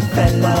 a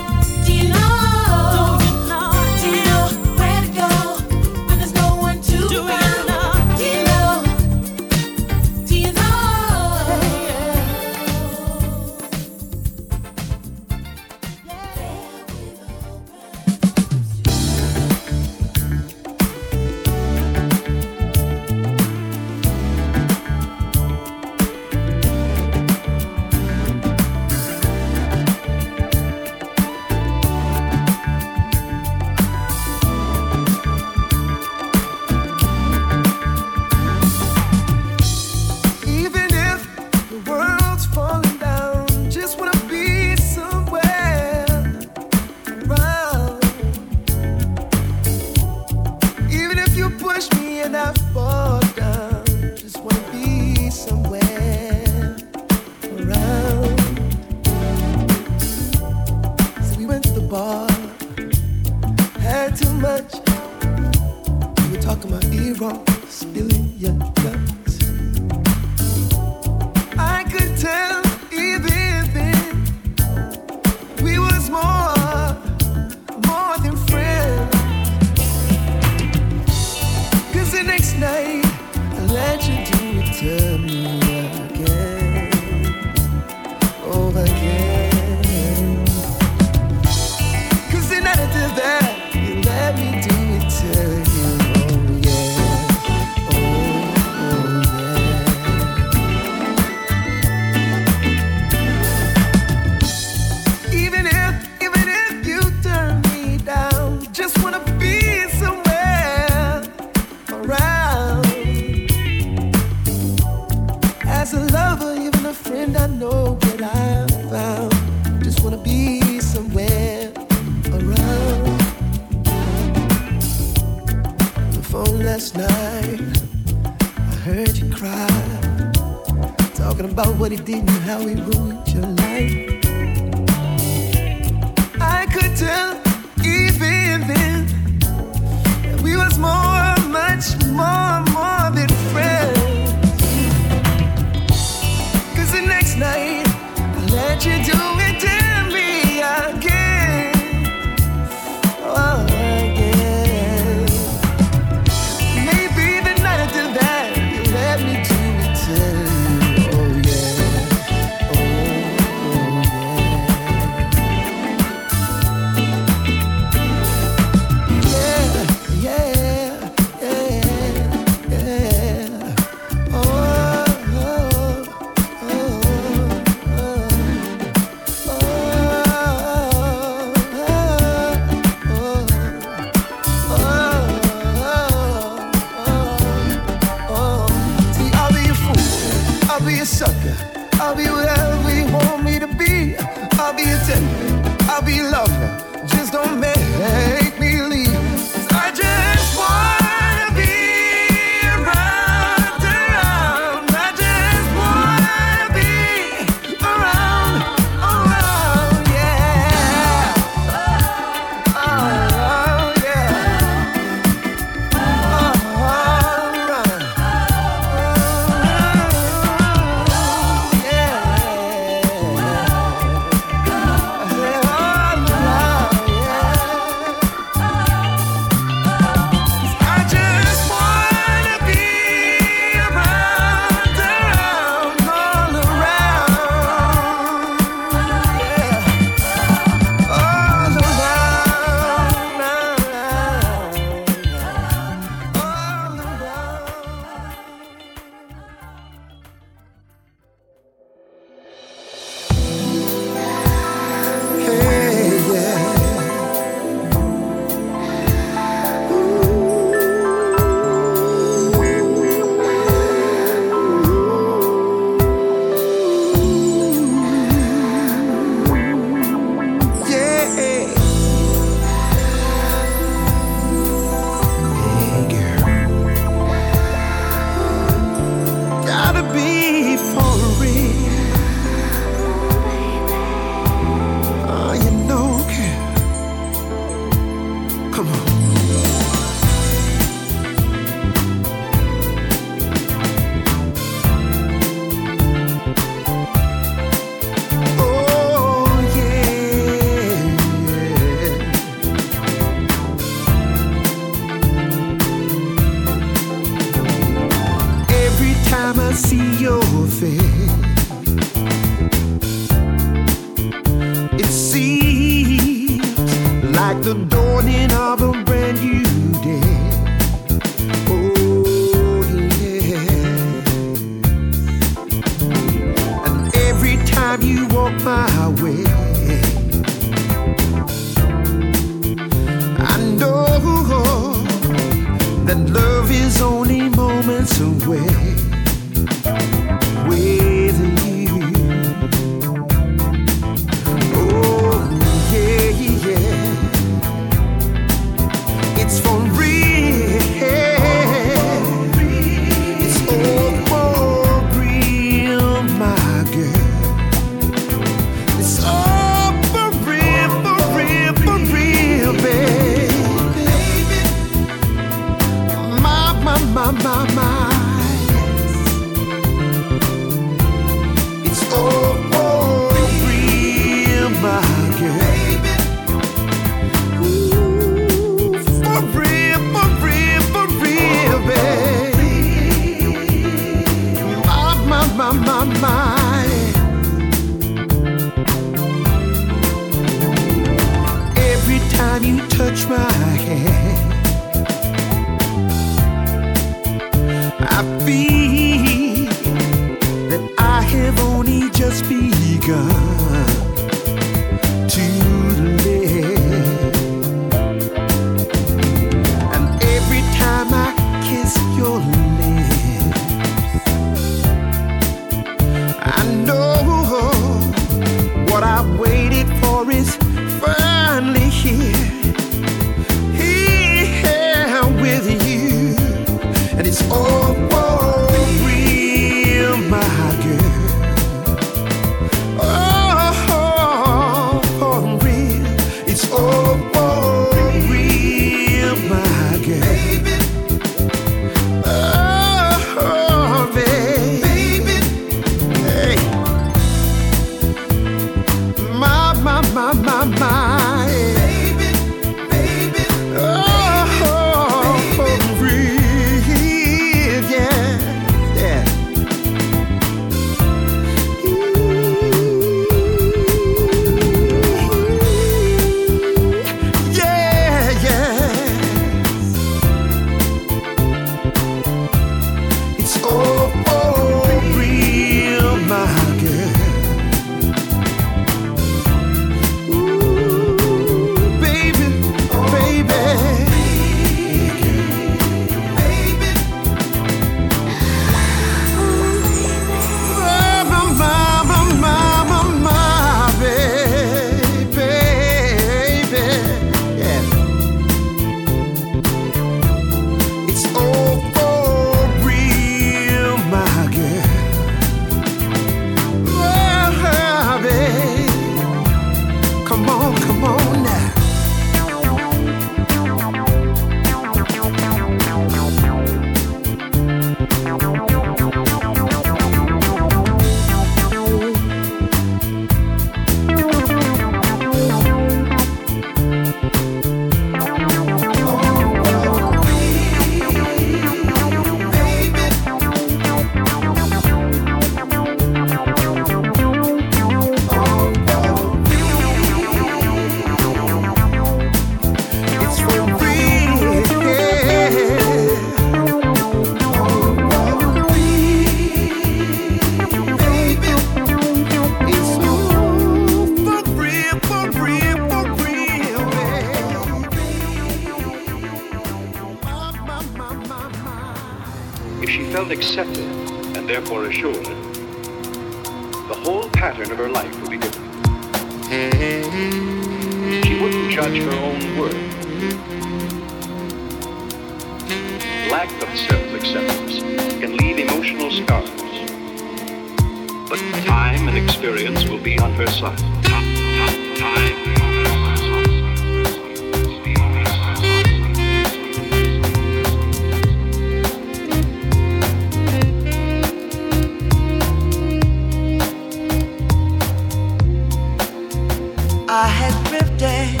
I had drifted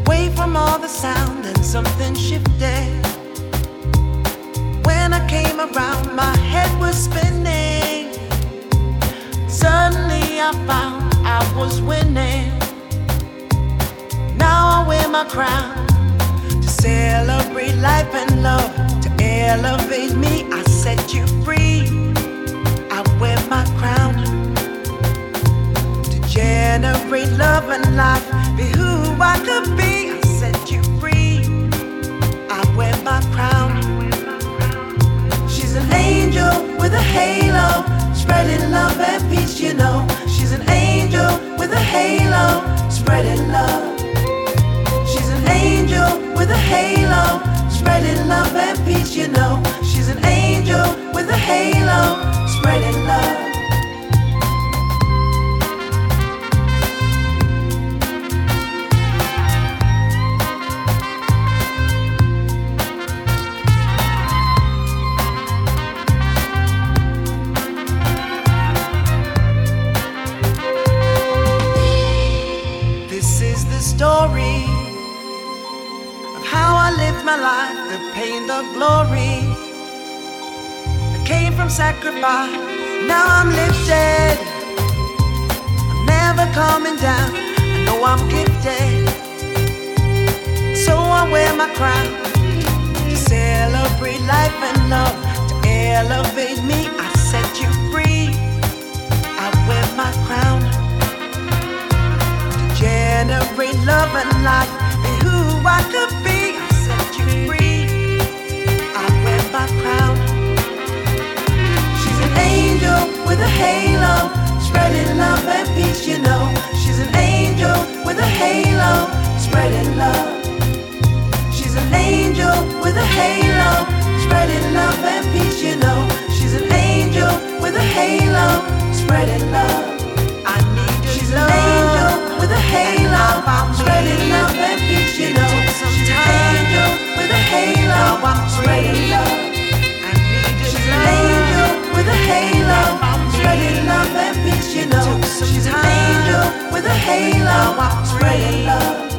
away from all the sound and something shifted. When I came around, my head was spinning. Suddenly I found I was winning. Now I wear my crown to celebrate life and love. To elevate me, I set you free. I wear my crown. Generate love and life. Be who I could be. I set you free. I wear my crown. She's an angel with a halo, spreading love and peace. You know, she's an angel with a halo, spreading love. She's an angel with a halo, spreading love and peace. You know, she's an angel with a halo, spreading love. Glory. I came from sacrifice, now I'm lifted. I'm never coming down, I know I'm gifted. So I wear my crown to celebrate life and love, to elevate me. I set you free. I wear my crown to generate love and life, be who I could be. Spreading love. I need your she's love. an angel with a halo, I'm spreading love and peace. You know, she's an angel with a halo, I'm spreading love. I need your she's an angel with a halo, I'm spreading love and peace. You know, she's an angel with a halo, I'm spreading love.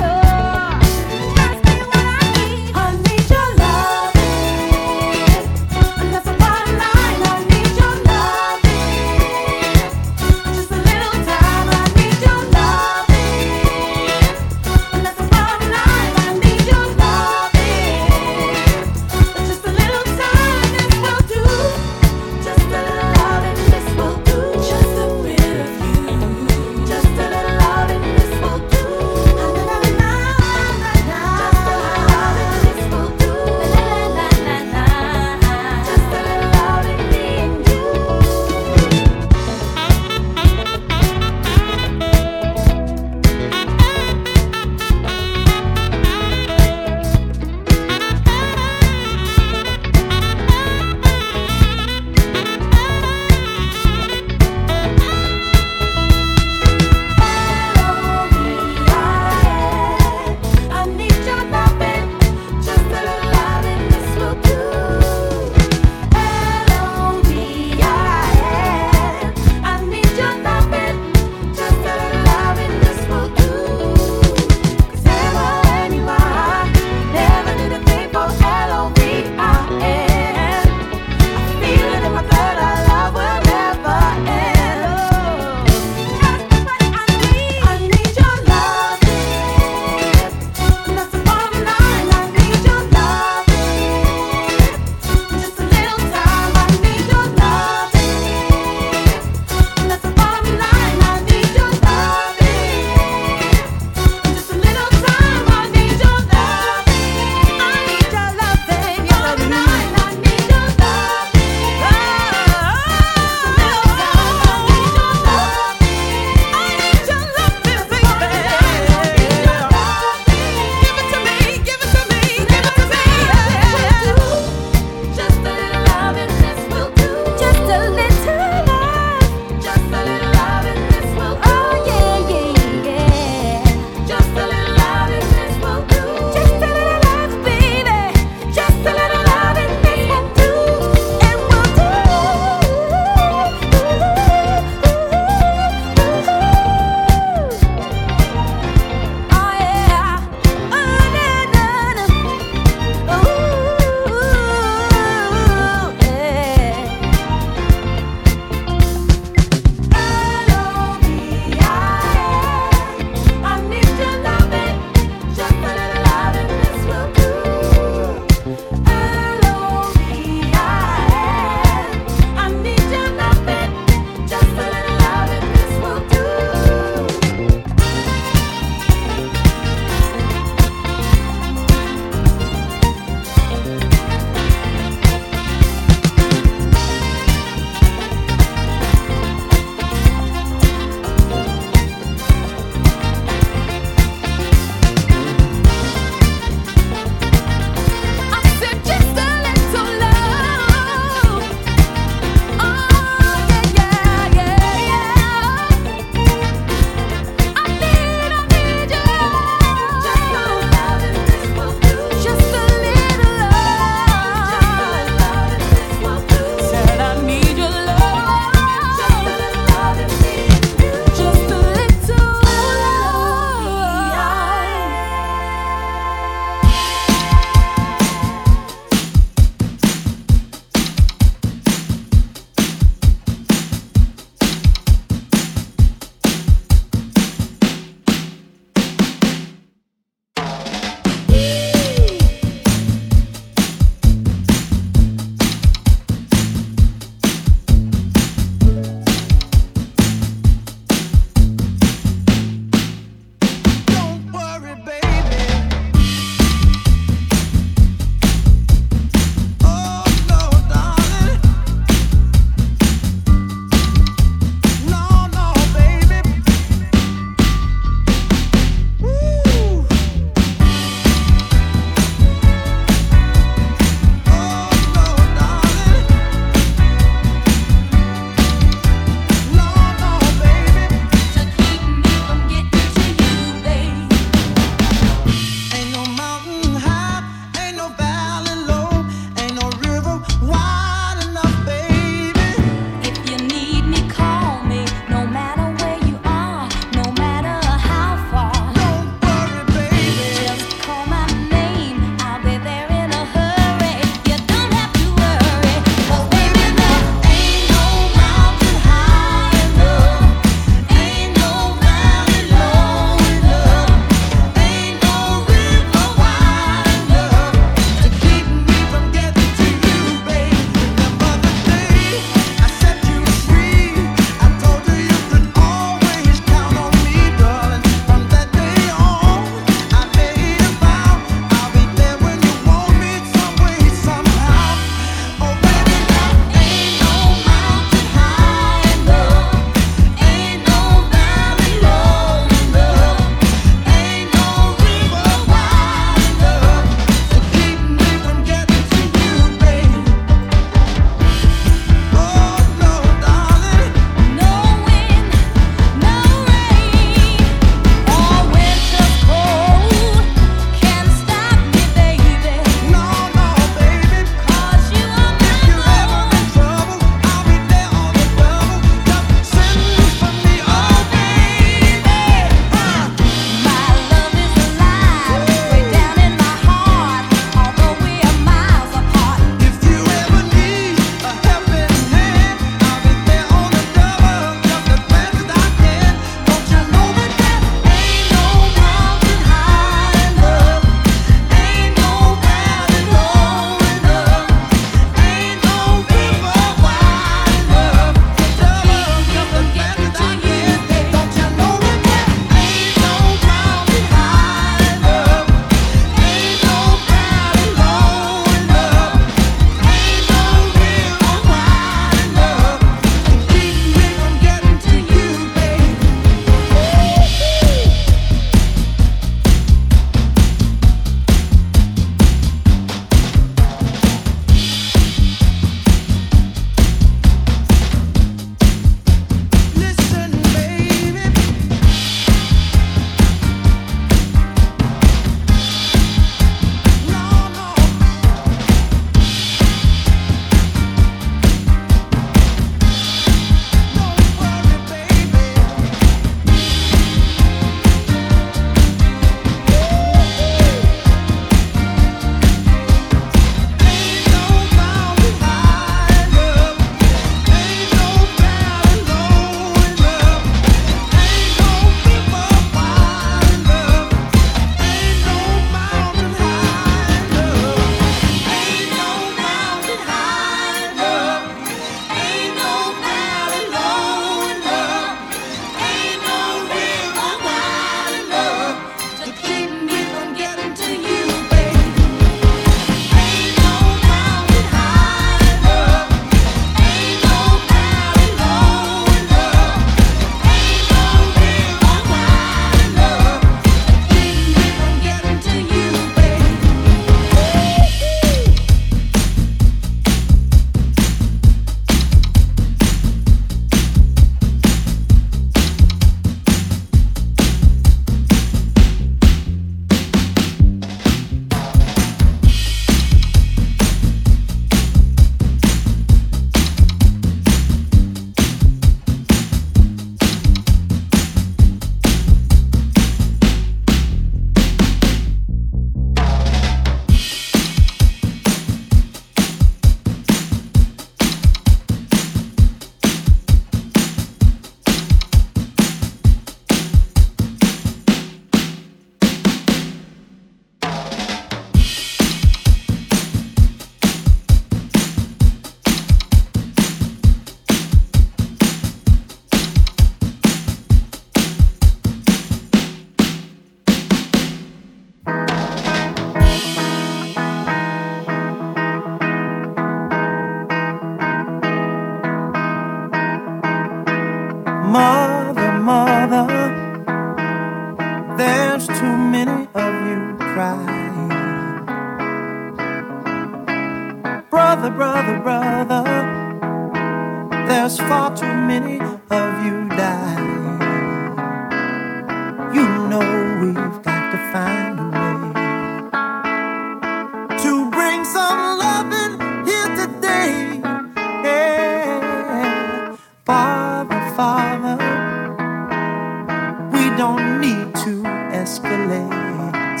We don't need to escalate.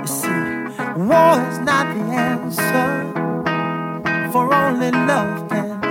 You see, war is not the answer, for only love can